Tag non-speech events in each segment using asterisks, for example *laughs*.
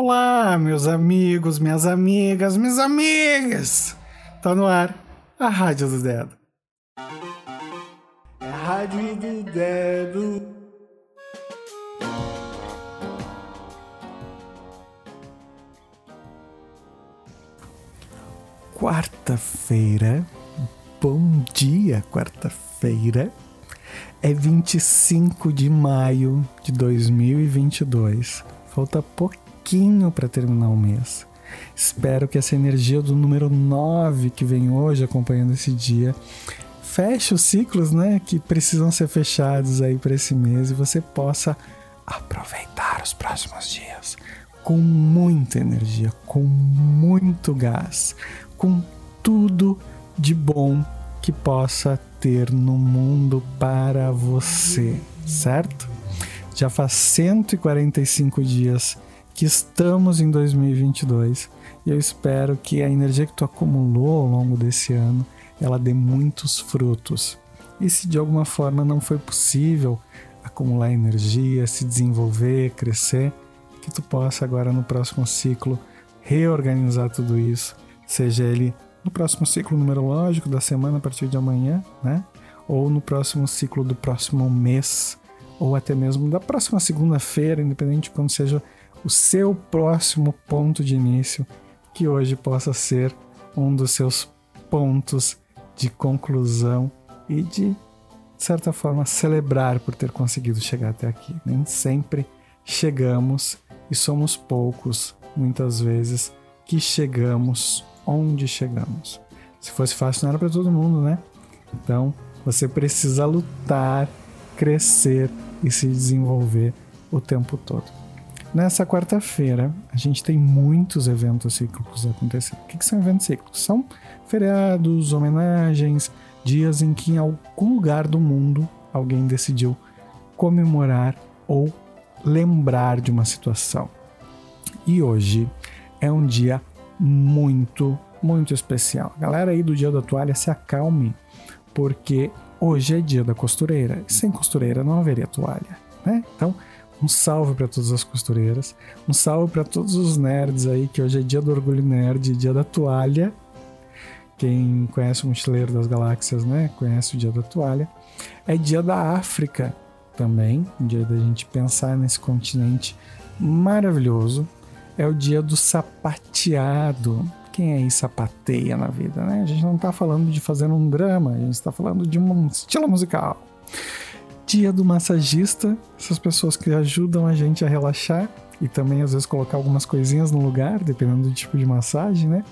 Olá, meus amigos, minhas amigas, minhas amigas! Tá no ar a Rádio do Dedo. É a Rádio do Dedo. Quarta-feira, bom dia, quarta-feira. É 25 de maio de 2022. Falta pouquinho pouquinho para terminar o mês. Espero que essa energia do número 9 que vem hoje acompanhando esse dia feche os ciclos, né, que precisam ser fechados aí para esse mês e você possa aproveitar os próximos dias com muita energia, com muito gás, com tudo de bom que possa ter no mundo para você, certo? Já faz 145 dias que estamos em 2022 e eu espero que a energia que tu acumulou ao longo desse ano ela dê muitos frutos. E se de alguma forma não foi possível acumular energia, se desenvolver, crescer, que tu possa agora no próximo ciclo reorganizar tudo isso, seja ele no próximo ciclo numerológico da semana a partir de amanhã, né? Ou no próximo ciclo do próximo mês, ou até mesmo da próxima segunda-feira, independente de quando seja o seu próximo ponto de início, que hoje possa ser um dos seus pontos de conclusão e de, de certa forma, celebrar por ter conseguido chegar até aqui. Nem sempre chegamos e somos poucos, muitas vezes, que chegamos onde chegamos. Se fosse fácil, não era para todo mundo, né? Então, você precisa lutar, crescer e se desenvolver o tempo todo. Nessa quarta-feira, a gente tem muitos eventos cíclicos acontecendo. O que, que são eventos cíclicos? São feriados, homenagens, dias em que em algum lugar do mundo alguém decidiu comemorar ou lembrar de uma situação. E hoje é um dia muito, muito especial. Galera aí do Dia da Toalha, se acalme, porque hoje é dia da costureira. Sem costureira não haveria toalha, né? Então, um salve para todas as costureiras. Um salve para todos os nerds aí, que hoje é dia do orgulho nerd, dia da toalha. Quem conhece o Mochileiro das Galáxias, né? Conhece o dia da toalha. É dia da África também, dia da gente pensar nesse continente maravilhoso. É o dia do sapateado. Quem aí sapateia na vida, né? A gente não está falando de fazer um drama, a gente está falando de um estilo musical dia do massagista, essas pessoas que ajudam a gente a relaxar e também às vezes colocar algumas coisinhas no lugar, dependendo do tipo de massagem, né?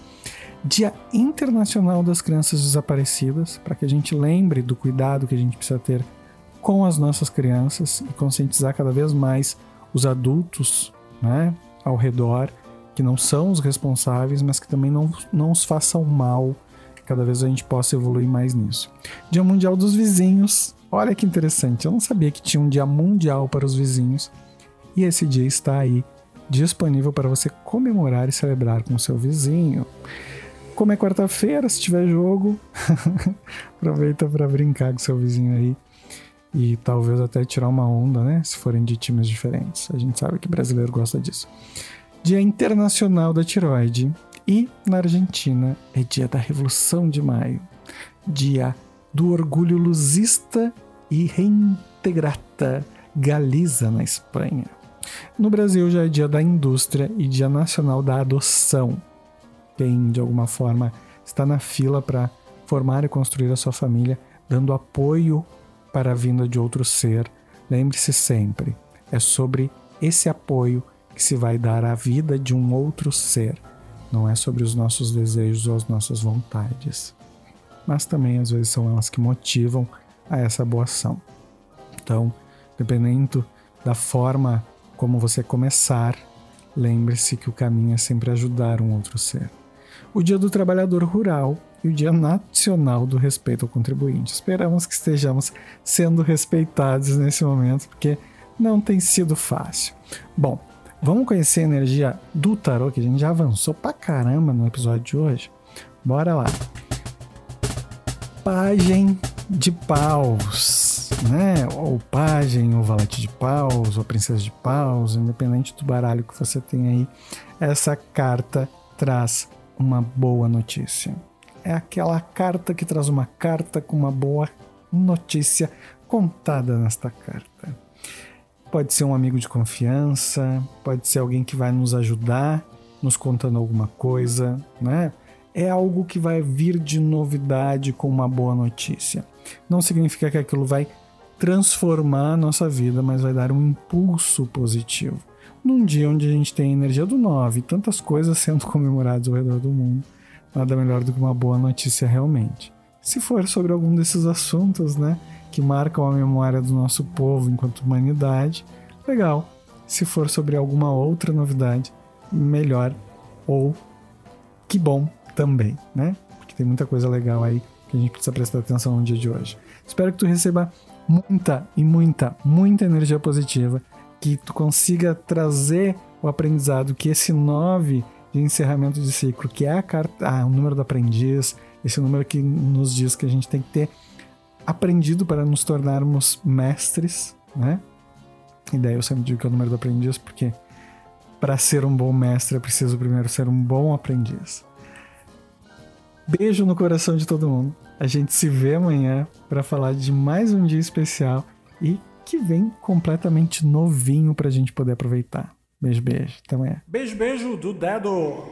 Dia Internacional das Crianças Desaparecidas, para que a gente lembre do cuidado que a gente precisa ter com as nossas crianças e conscientizar cada vez mais os adultos, né, ao redor, que não são os responsáveis, mas que também não, não os façam mal. Cada vez a gente possa evoluir mais nisso. Dia Mundial dos Vizinhos, Olha que interessante, eu não sabia que tinha um dia mundial para os vizinhos e esse dia está aí disponível para você comemorar e celebrar com o seu vizinho. Como é quarta-feira, se tiver jogo, *laughs* aproveita para brincar com seu vizinho aí e talvez até tirar uma onda, né? Se forem de times diferentes. A gente sabe que brasileiro gosta disso. Dia Internacional da Tiroide e na Argentina é dia da Revolução de Maio, dia do orgulho luzista e reintegrata Galiza na Espanha. No Brasil já é dia da indústria e dia nacional da adoção. Quem de alguma forma está na fila para formar e construir a sua família, dando apoio para a vinda de outro ser, lembre-se sempre, é sobre esse apoio que se vai dar à vida de um outro ser, não é sobre os nossos desejos ou as nossas vontades mas também às vezes são elas que motivam a essa boa ação. Então, dependendo da forma como você começar, lembre-se que o caminho é sempre ajudar um outro ser. O Dia do Trabalhador Rural e o Dia Nacional do Respeito ao Contribuinte. Esperamos que estejamos sendo respeitados nesse momento, porque não tem sido fácil. Bom, vamos conhecer a energia do tarô, que a gente já avançou pra caramba no episódio de hoje. Bora lá! Pagem de paus. né? Ou pajem, ou valete de paus, ou princesa de paus, independente do baralho que você tem aí, essa carta traz uma boa notícia. É aquela carta que traz uma carta com uma boa notícia contada nesta carta. Pode ser um amigo de confiança, pode ser alguém que vai nos ajudar, nos contando alguma coisa, né? É algo que vai vir de novidade com uma boa notícia. Não significa que aquilo vai transformar a nossa vida, mas vai dar um impulso positivo. Num dia onde a gente tem a energia do 9 e tantas coisas sendo *laughs* comemoradas ao redor do mundo, nada melhor do que uma boa notícia realmente. Se for sobre algum desses assuntos, né? que marcam a memória do nosso povo enquanto humanidade, legal. Se for sobre alguma outra novidade, melhor ou que bom também, né? Porque tem muita coisa legal aí que a gente precisa prestar atenção no dia de hoje. Espero que tu receba muita e muita, muita energia positiva, que tu consiga trazer o aprendizado que esse 9 de encerramento de ciclo, que é a carta, ah, o número do aprendiz, esse número que nos diz que a gente tem que ter aprendido para nos tornarmos mestres, né? E daí eu sempre digo que é o número do aprendiz, porque para ser um bom mestre é preciso primeiro ser um bom aprendiz. Beijo no coração de todo mundo. A gente se vê amanhã para falar de mais um dia especial e que vem completamente novinho para a gente poder aproveitar. Beijo, beijo. Até amanhã. Beijo, beijo do dedo.